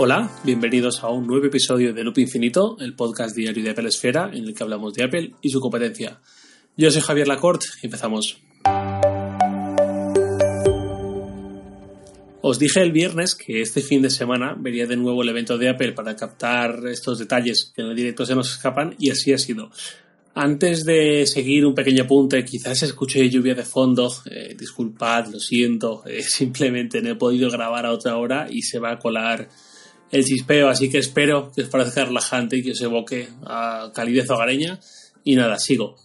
Hola, bienvenidos a un nuevo episodio de Loop Infinito, el podcast diario de Apple Esfera en el que hablamos de Apple y su competencia. Yo soy Javier Lacorte y empezamos. Os dije el viernes que este fin de semana vería de nuevo el evento de Apple para captar estos detalles que en el directo se nos escapan y así ha sido. Antes de seguir un pequeño apunte, quizás escuché lluvia de fondo, eh, disculpad, lo siento, eh, simplemente no he podido grabar a otra hora y se va a colar el chispeo, así que espero que os parezca relajante y que os evoque a calidez hogareña. Y nada, sigo.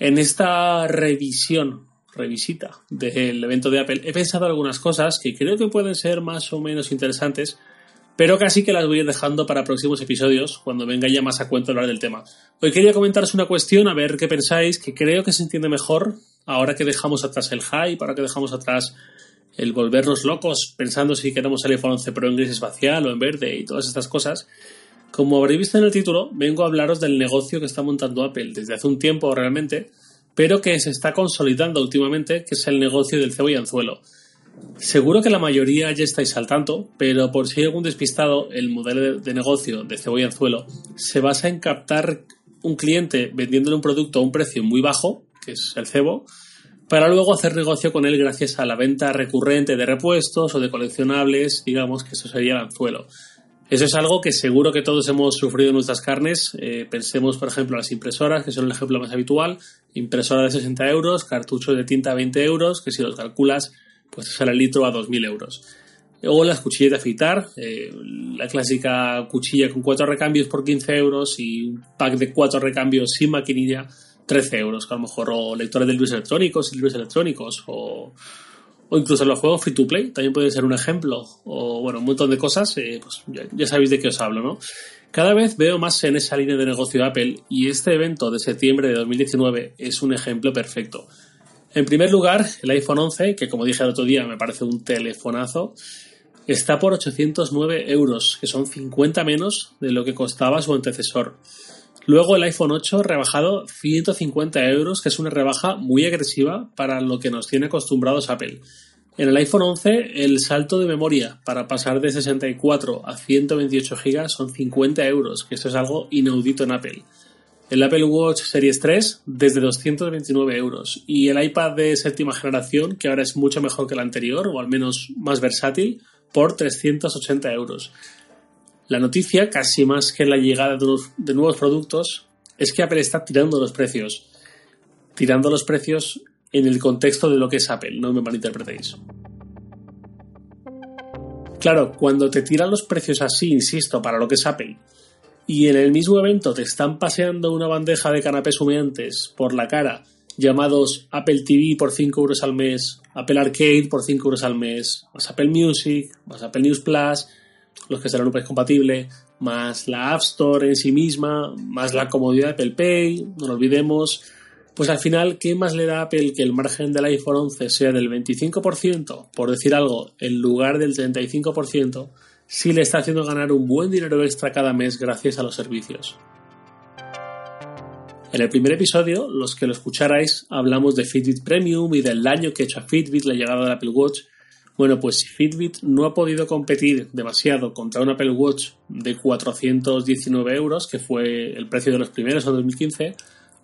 En esta revisión, revisita del evento de Apple, he pensado algunas cosas que creo que pueden ser más o menos interesantes, pero casi que las voy a ir dejando para próximos episodios, cuando venga ya más a cuento hablar del tema. Hoy quería comentaros una cuestión, a ver qué pensáis, que creo que se entiende mejor ahora que dejamos atrás el hype, ahora que dejamos atrás el volvernos locos pensando si queremos el iPhone 11 Pro en gris espacial o en verde y todas estas cosas. Como habréis visto en el título, vengo a hablaros del negocio que está montando Apple desde hace un tiempo realmente, pero que se está consolidando últimamente, que es el negocio del cebo y anzuelo. Seguro que la mayoría ya estáis al tanto, pero por si hay algún despistado, el modelo de negocio de cebo y anzuelo se basa en captar un cliente vendiéndole un producto a un precio muy bajo, que es el cebo, para luego hacer negocio con él gracias a la venta recurrente de repuestos o de coleccionables, digamos que eso sería el anzuelo. Eso es algo que seguro que todos hemos sufrido en nuestras carnes. Eh, pensemos, por ejemplo, las impresoras, que son el ejemplo más habitual. Impresora de 60 euros, cartucho de tinta 20 euros, que si los calculas, pues sale el litro a 2.000 euros. O las cuchillas de afeitar, eh, la clásica cuchilla con cuatro recambios por 15 euros y un pack de cuatro recambios sin maquinilla 13 euros, que a lo mejor, o lectores de libros electrónicos y libros electrónicos, o, o incluso los juegos free to play, también puede ser un ejemplo, o bueno, un montón de cosas, eh, pues ya, sabéis de qué os hablo, ¿no? Cada vez veo más en esa línea de negocio de Apple y este evento de septiembre de 2019 es un ejemplo perfecto. En primer lugar, el iPhone 11, que como dije el otro día me parece un telefonazo, está por 809 euros, que son 50 menos de lo que costaba su antecesor. Luego el iPhone 8 rebajado 150 euros, que es una rebaja muy agresiva para lo que nos tiene acostumbrados Apple. En el iPhone 11 el salto de memoria para pasar de 64 a 128 GB son 50 euros, que esto es algo inaudito en Apple. El Apple Watch Series 3 desde 229 euros y el iPad de séptima generación, que ahora es mucho mejor que el anterior o al menos más versátil, por 380 euros. La noticia, casi más que la llegada de, nuevos productos, es que Apple está tirando los precios. Tirando los precios en el contexto de lo que es Apple, no me malinterpretéis. Claro, cuando te tiran los precios así, insisto, para lo que es Apple, y en el mismo evento te están paseando una bandeja de canapés humeantes por la cara, llamados Apple TV por 5 euros al mes, Apple Arcade por 5 euros al mes, más Apple Music, más Apple News Plus, los que serán es compatible, más la App Store en sí misma, más la comodidad de Apple Pay, no lo olvidemos. Pues al final, ¿qué más le da a Apple que el margen del iPhone 11 sea del 25%, por decir algo, en lugar del 35%, si le está haciendo ganar un buen dinero extra cada mes gracias a los servicios? En el primer episodio, los que lo escucharais, hablamos de Fitbit Premium y del daño que ha hecho a Fitbit la llegada del Apple Watch bueno, pues si Fitbit no ha podido competir demasiado contra un Apple Watch de 419 euros, que fue el precio de los primeros en 2015,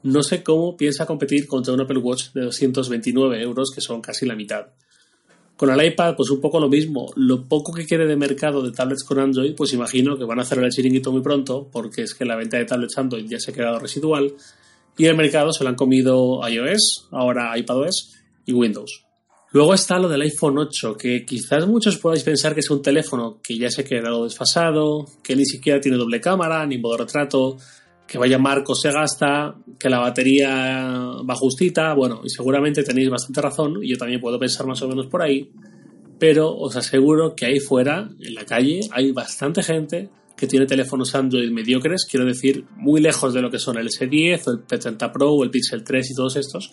no sé cómo piensa competir contra un Apple Watch de 229 euros, que son casi la mitad. Con el iPad, pues un poco lo mismo. Lo poco que quede de mercado de tablets con Android, pues imagino que van a hacer el chiringuito muy pronto, porque es que la venta de tablets Android ya se ha quedado residual. Y el mercado se lo han comido iOS, ahora iPadOS y Windows. Luego está lo del iPhone 8, que quizás muchos podáis pensar que es un teléfono que ya se ha quedado desfasado, que ni siquiera tiene doble cámara, ni modo retrato, que vaya marco se gasta, que la batería va justita, bueno, y seguramente tenéis bastante razón, y yo también puedo pensar más o menos por ahí, pero os aseguro que ahí fuera, en la calle, hay bastante gente que tiene teléfonos Android mediocres, quiero decir, muy lejos de lo que son el S10 o el P30 Pro o el Pixel 3 y todos estos,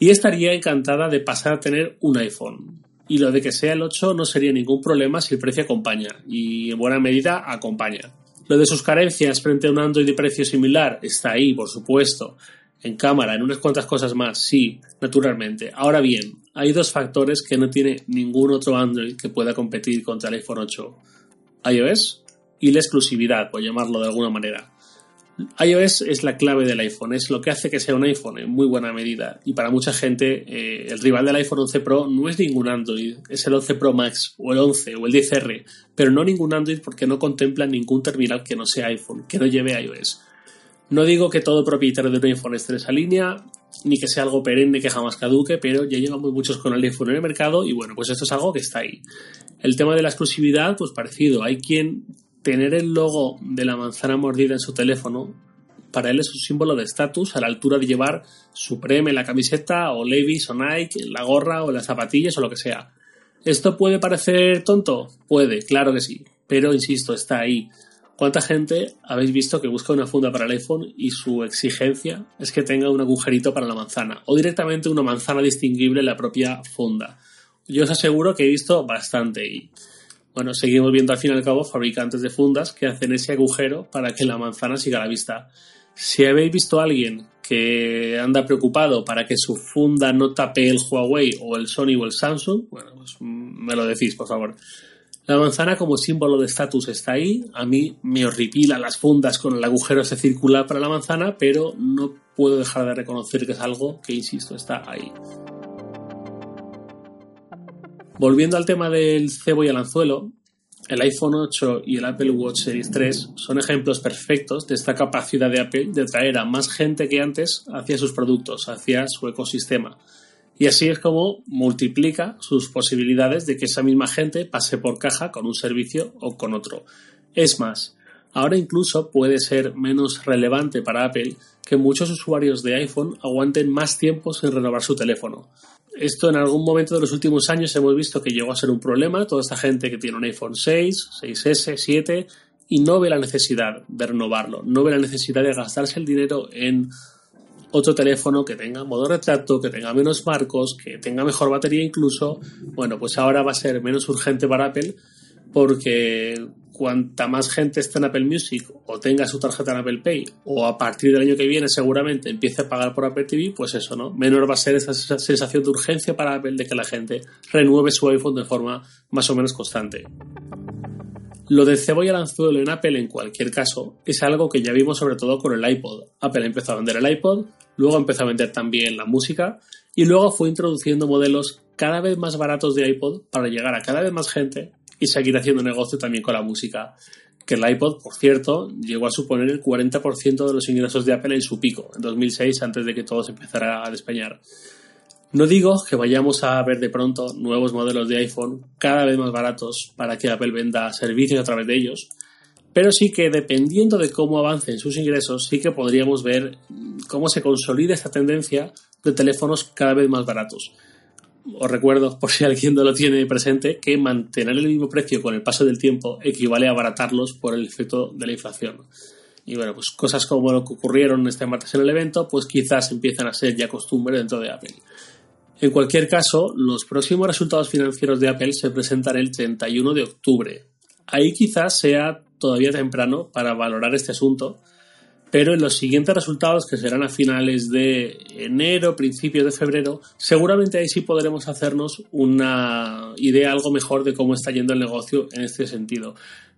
y estaría encantada de pasar a tener un iPhone. Y lo de que sea el 8 no sería ningún problema si el precio acompaña, y en buena medida acompaña. Lo de sus carencias frente a un Android de precio similar está ahí, por supuesto. En cámara, en unas cuantas cosas más, sí, naturalmente. Ahora bien, hay dos factores que no tiene ningún otro Android que pueda competir contra el iPhone 8. iOS y la exclusividad, por llamarlo de alguna manera iOS es la clave del iPhone, es lo que hace que sea un iPhone en muy buena medida. Y para mucha gente, eh, el rival del iPhone 11 Pro no es ningún Android, es el 11 Pro Max, o el 11, o el 10R, pero no ningún Android porque no contempla ningún terminal que no sea iPhone, que no lleve iOS. No digo que todo propietario de un iPhone esté en esa línea, ni que sea algo perenne que jamás caduque, pero ya llevamos muchos con el iPhone en el mercado y bueno, pues esto es algo que está ahí. El tema de la exclusividad, pues parecido. Hay quien tener el logo de la manzana mordida en su teléfono, para él es un símbolo de estatus a la altura de llevar Supreme en la camiseta, o Levi's o Nike, la gorra o las zapatillas o lo que sea. ¿Esto puede parecer tonto? Puede, claro que sí. Pero insisto, está ahí. ¿Cuánta gente habéis visto que busca una funda para el iPhone y su exigencia es que tenga un agujerito para la manzana? O directamente una manzana distinguible en la propia funda. Yo os aseguro que he visto bastante y bueno, seguimos viendo al fin y al cabo fabricantes de fundas que hacen ese agujero para que la manzana siga a la vista. Si habéis visto a alguien que anda preocupado para que su funda no tape el Huawei o el Sony o el Samsung, bueno, pues me lo decís, por favor. La manzana como símbolo de estatus está ahí. A mí me horripilan las fundas con el agujero ese circular para la manzana, pero no puedo dejar de reconocer que es algo que, insisto, está ahí. Volviendo al tema del cebo y el anzuelo, el iPhone 8 y el Apple Watch Series 3 son ejemplos perfectos de esta capacidad de Apple de traer a más gente que antes hacia sus productos, hacia su ecosistema. Y así es como multiplica sus posibilidades de que esa misma gente pase por caja con un servicio o con otro. Es más, ahora incluso puede ser menos relevante para Apple que muchos usuarios de iPhone aguanten más tiempo sin renovar su teléfono esto en algún momento de los últimos años hemos visto que llegó a ser un problema. Toda esta gente que tiene un iPhone 6, 6S, 7 y no ve la necesidad de renovarlo, no ve la necesidad de gastarse el dinero en otro teléfono que tenga modo retrato, que tenga menos marcos, que tenga mejor batería incluso. Bueno, pues ahora va a ser menos urgente para Apple porque cuanta más gente esté en Apple Music o tenga su tarjeta en Apple Pay o a partir del año que viene seguramente empiece a pagar por Apple TV, pues eso, ¿no? Menor va a ser esa sensación de urgencia para Apple de que la gente renueve su iPhone de forma más o menos constante. Lo de cebolla al anzuelo en Apple, en cualquier caso, es algo que ya vimos sobre todo con el iPod. Apple empezó a vender el iPod, luego empezó a vender también la música y luego fue introduciendo modelos cada vez más baratos de iPod para llegar a cada vez más gente y seguir haciendo negocio también con la música. Que el iPod, por cierto, llegó a suponer el 40% de los ingresos de Apple en su pico, en 2006, antes de que todo se empezara a despeñar. No digo que vayamos a ver de pronto nuevos modelos de iPhone cada vez más baratos para que Apple venda servicios a través de ellos, pero sí que dependiendo de cómo avancen sus ingresos, sí que podríamos ver cómo se consolida esta tendencia de teléfonos cada vez más baratos os recuerdo, por si alguien no lo tiene presente, que mantener el mismo precio con el paso del tiempo equivale a abaratarlos por el efecto de la inflación. Y bueno, pues cosas como lo que ocurrieron este martes en el evento, pues quizás empiezan a ser ya costumbre dentro de Apple. En cualquier caso, los próximos resultados financieros de Apple se presentan el 31 de octubre. Ahí quizás sea todavía temprano para valorar este asunto, pero en los siguientes resultados, que serán a finales de enero, principios de febrero, seguramente ahí sí podremos hacernos una idea algo mejor de cómo está yendo el negocio en este sentido.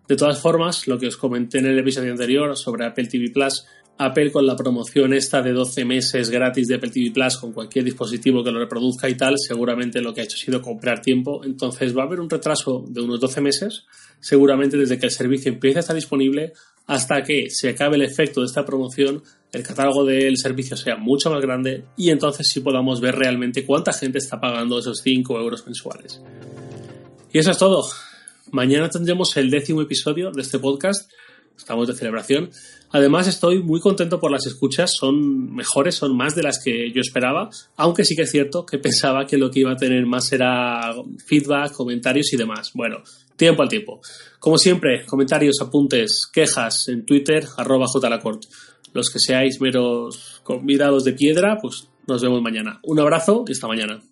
De todas formas, lo que os comenté en el episodio anterior sobre Apple TV Plus, Apple con la promoción esta de 12 meses gratis de Apple TV Plus con cualquier dispositivo que lo reproduzca y tal, seguramente lo que ha hecho ha sido comprar tiempo. Entonces va a haber un retraso de unos 12 meses, seguramente desde que el servicio empiece a estar disponible hasta que se acabe el efecto de esta promoción, el catálogo del servicio sea mucho más grande y entonces sí podamos ver realmente cuánta gente está pagando esos 5 euros mensuales. Y eso es todo. Mañana tendremos el décimo episodio de este podcast. Estamos de celebración. Además, estoy muy contento por las escuchas. Son mejores, son más de las que yo esperaba. Aunque sí que es cierto que pensaba que lo que iba a tener más era feedback, comentarios y demás. Bueno, tiempo al tiempo. Como siempre, comentarios, apuntes, quejas en Twitter, arroba jlacort. Los que seáis meros convidados de piedra, pues nos vemos mañana. Un abrazo y hasta mañana.